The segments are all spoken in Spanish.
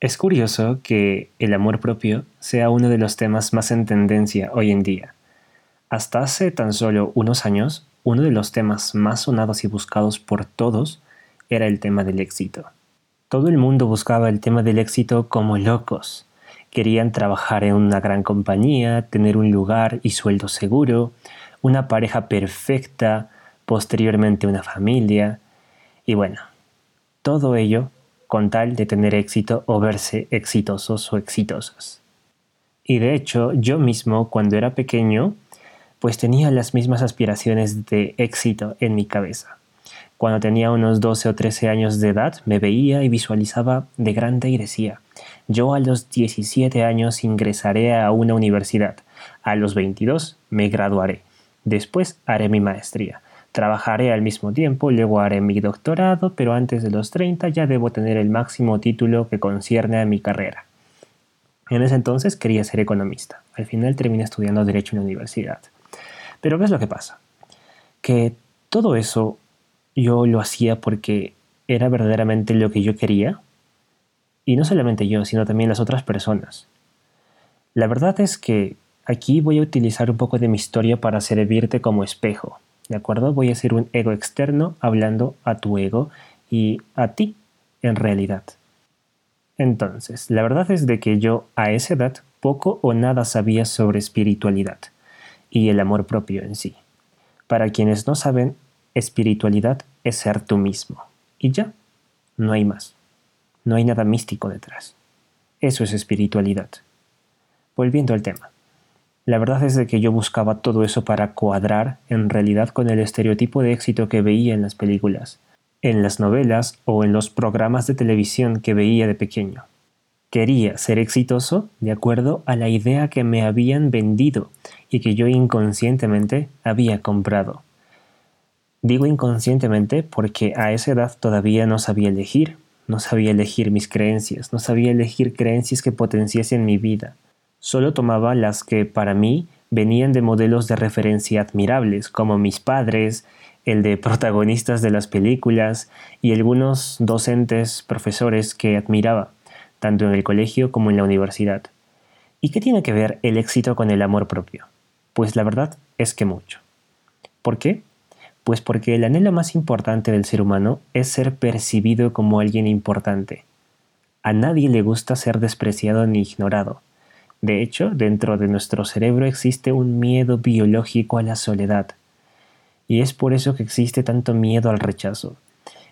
Es curioso que el amor propio sea uno de los temas más en tendencia hoy en día. Hasta hace tan solo unos años, uno de los temas más sonados y buscados por todos era el tema del éxito. Todo el mundo buscaba el tema del éxito como locos. Querían trabajar en una gran compañía, tener un lugar y sueldo seguro, una pareja perfecta, posteriormente una familia, y bueno, todo ello con tal de tener éxito o verse exitosos o exitosas. Y de hecho, yo mismo, cuando era pequeño, pues tenía las mismas aspiraciones de éxito en mi cabeza. Cuando tenía unos 12 o 13 años de edad, me veía y visualizaba de grande y decía, yo a los 17 años ingresaré a una universidad, a los 22 me graduaré, después haré mi maestría, Trabajaré al mismo tiempo, luego haré mi doctorado, pero antes de los 30 ya debo tener el máximo título que concierne a mi carrera. En ese entonces quería ser economista. Al final terminé estudiando Derecho en la universidad. Pero ¿qué es lo que pasa? Que todo eso yo lo hacía porque era verdaderamente lo que yo quería. Y no solamente yo, sino también las otras personas. La verdad es que aquí voy a utilizar un poco de mi historia para servirte como espejo ¿de acuerdo? Voy a ser un ego externo hablando a tu ego y a ti en realidad. Entonces, la verdad es de que yo a esa edad poco o nada sabía sobre espiritualidad y el amor propio en sí. Para quienes no saben, espiritualidad es ser tú mismo. Y ya, no hay más. No hay nada místico detrás. Eso es espiritualidad. Volviendo al tema. La verdad es de que yo buscaba todo eso para cuadrar en realidad con el estereotipo de éxito que veía en las películas, en las novelas o en los programas de televisión que veía de pequeño. Quería ser exitoso de acuerdo a la idea que me habían vendido y que yo inconscientemente había comprado. Digo inconscientemente porque a esa edad todavía no sabía elegir, no sabía elegir mis creencias, no sabía elegir creencias que potenciasen mi vida. Solo tomaba las que para mí venían de modelos de referencia admirables, como mis padres, el de protagonistas de las películas y algunos docentes, profesores que admiraba, tanto en el colegio como en la universidad. ¿Y qué tiene que ver el éxito con el amor propio? Pues la verdad es que mucho. ¿Por qué? Pues porque el anhelo más importante del ser humano es ser percibido como alguien importante. A nadie le gusta ser despreciado ni ignorado. De hecho, dentro de nuestro cerebro existe un miedo biológico a la soledad. Y es por eso que existe tanto miedo al rechazo.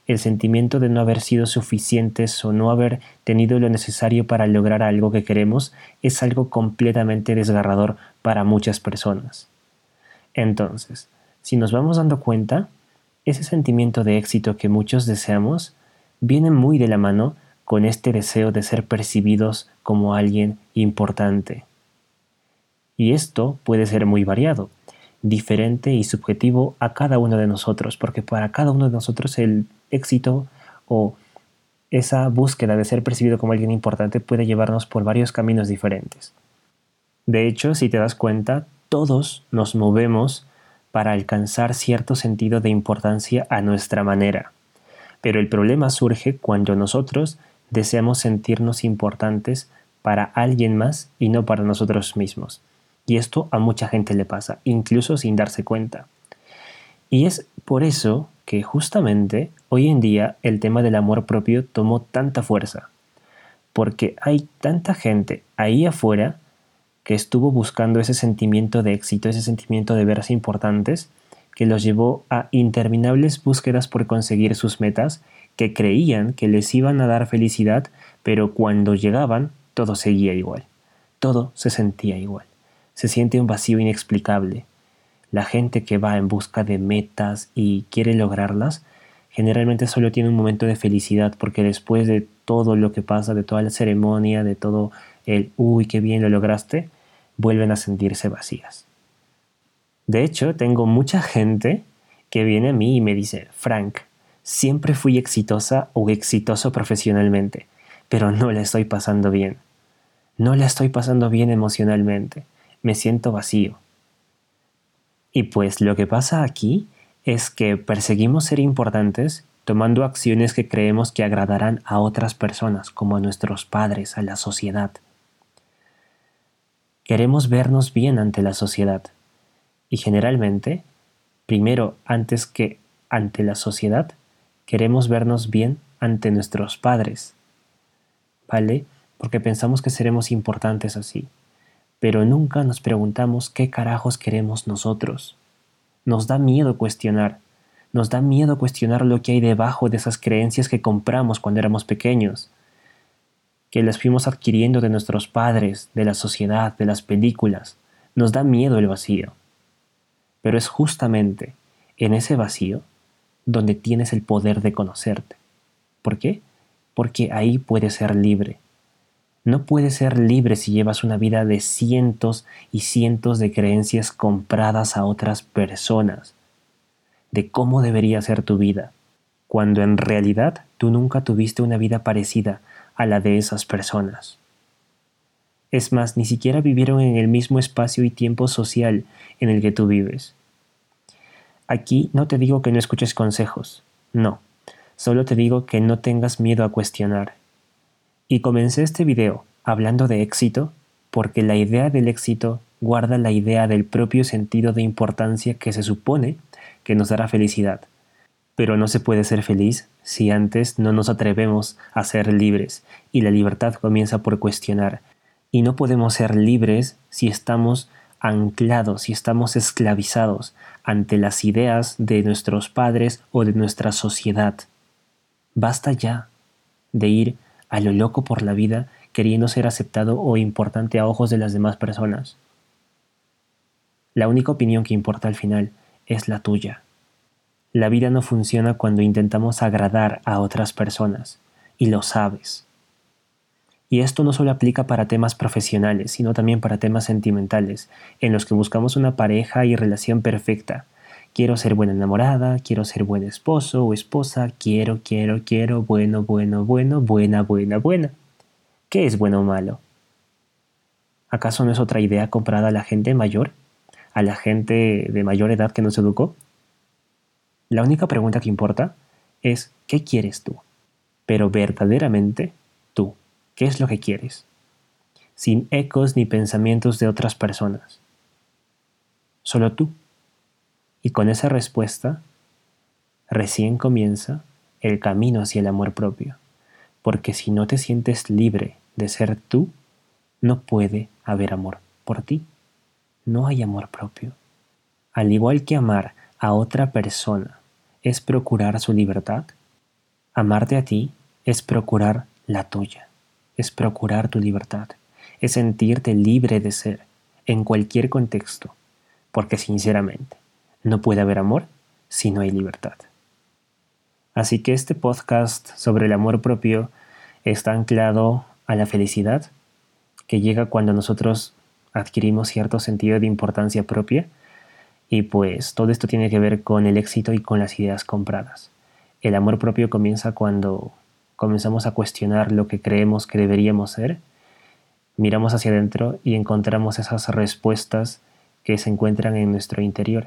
El sentimiento de no haber sido suficientes o no haber tenido lo necesario para lograr algo que queremos es algo completamente desgarrador para muchas personas. Entonces, si nos vamos dando cuenta, ese sentimiento de éxito que muchos deseamos viene muy de la mano con este deseo de ser percibidos como alguien importante. Y esto puede ser muy variado, diferente y subjetivo a cada uno de nosotros, porque para cada uno de nosotros el éxito o esa búsqueda de ser percibido como alguien importante puede llevarnos por varios caminos diferentes. De hecho, si te das cuenta, todos nos movemos para alcanzar cierto sentido de importancia a nuestra manera. Pero el problema surge cuando nosotros deseamos sentirnos importantes para alguien más y no para nosotros mismos. Y esto a mucha gente le pasa, incluso sin darse cuenta. Y es por eso que justamente hoy en día el tema del amor propio tomó tanta fuerza. Porque hay tanta gente ahí afuera que estuvo buscando ese sentimiento de éxito, ese sentimiento de verse importantes, que los llevó a interminables búsquedas por conseguir sus metas que creían que les iban a dar felicidad, pero cuando llegaban todo seguía igual, todo se sentía igual. Se siente un vacío inexplicable. La gente que va en busca de metas y quiere lograrlas, generalmente solo tiene un momento de felicidad porque después de todo lo que pasa, de toda la ceremonia, de todo el uy, qué bien lo lograste, vuelven a sentirse vacías. De hecho, tengo mucha gente que viene a mí y me dice, Frank, Siempre fui exitosa o exitoso profesionalmente, pero no la estoy pasando bien. No la estoy pasando bien emocionalmente. Me siento vacío. Y pues lo que pasa aquí es que perseguimos ser importantes tomando acciones que creemos que agradarán a otras personas, como a nuestros padres, a la sociedad. Queremos vernos bien ante la sociedad y generalmente, primero antes que ante la sociedad, queremos vernos bien ante nuestros padres. ¿Vale? Porque pensamos que seremos importantes así. Pero nunca nos preguntamos qué carajos queremos nosotros. Nos da miedo cuestionar nos da miedo cuestionar lo que hay debajo de esas creencias que compramos cuando éramos pequeños, que las fuimos adquiriendo de nuestros padres, de la sociedad, de las películas. Nos da miedo el vacío. Pero es justamente en ese vacío donde tienes el poder de conocerte. ¿Por qué? Porque ahí puedes ser libre. No puedes ser libre si llevas una vida de cientos y cientos de creencias compradas a otras personas de cómo debería ser tu vida, cuando en realidad tú nunca tuviste una vida parecida a la de esas personas. Es más, ni siquiera vivieron en el mismo espacio y tiempo social en el que tú vives. Aquí no te digo que no escuches consejos, no, solo te digo que no tengas miedo a cuestionar. Y comencé este video hablando de éxito porque la idea del éxito guarda la idea del propio sentido de importancia que se supone que nos dará felicidad. Pero no se puede ser feliz si antes no nos atrevemos a ser libres, y la libertad comienza por cuestionar. Y no podemos ser libres si estamos anclados, si estamos esclavizados ante las ideas de nuestros padres o de nuestra sociedad. Basta ya de ir a lo loco por la vida queriendo ser aceptado o importante a ojos de las demás personas. La única opinión que importa al final es la tuya. La vida no funciona cuando intentamos agradar a otras personas, y lo sabes. Y esto no solo aplica para temas profesionales, sino también para temas sentimentales, en los que buscamos una pareja y relación perfecta. Quiero ser buena enamorada, quiero ser buen esposo o esposa, quiero, quiero, quiero, bueno, bueno, bueno, buena, buena, buena. ¿Qué es bueno o malo? ¿Acaso no es otra idea comprada a la gente mayor? a la gente de mayor edad que nos educó? La única pregunta que importa es ¿qué quieres tú? Pero verdaderamente ¿qué es lo que quieres? Sin ecos ni pensamientos de otras personas. Solo tú. Y con esa respuesta, recién comienza el camino hacia el amor propio. Porque si no te sientes libre de ser tú, no puede haber amor por ti no hay amor propio. Al igual que amar a otra persona es procurar su libertad, amarte a ti es procurar la tuya, es procurar tu libertad, es sentirte libre de ser en cualquier contexto, porque sinceramente no puede haber amor si no hay libertad. Así que este podcast sobre el amor propio está anclado a la felicidad que llega cuando nosotros adquirimos cierto sentido de importancia propia y pues todo esto tiene que ver con el éxito y con las ideas compradas. El amor propio comienza cuando comenzamos a cuestionar lo que creemos que deberíamos ser, miramos hacia adentro y encontramos esas respuestas que se encuentran en nuestro interior,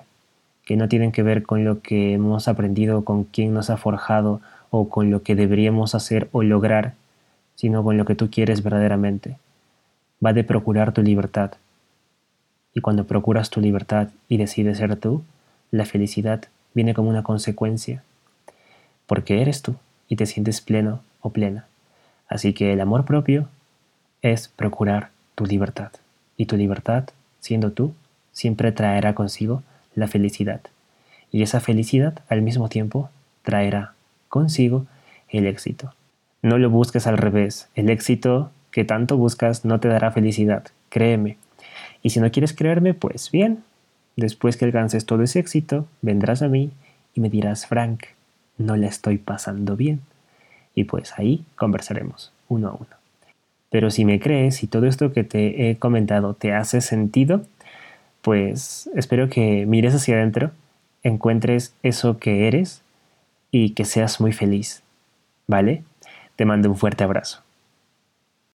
que no tienen que ver con lo que hemos aprendido, con quién nos ha forjado o con lo que deberíamos hacer o lograr, sino con lo que tú quieres verdaderamente va de procurar tu libertad. Y cuando procuras tu libertad y decides ser tú, la felicidad viene como una consecuencia, porque eres tú y te sientes pleno o plena. Así que el amor propio es procurar tu libertad, y tu libertad, siendo tú, siempre traerá consigo la felicidad. Y esa felicidad al mismo tiempo traerá consigo el éxito. No lo busques al revés. El éxito que tanto buscas no te dará felicidad, créeme. Y si no quieres creerme, pues bien, después que alcances todo ese éxito, vendrás a mí y me dirás, Frank, no le estoy pasando bien. Y pues ahí conversaremos uno a uno. Pero si me crees y todo esto que te he comentado te hace sentido, pues espero que mires hacia adentro, encuentres eso que eres y que seas muy feliz. ¿Vale? Te mando un fuerte abrazo.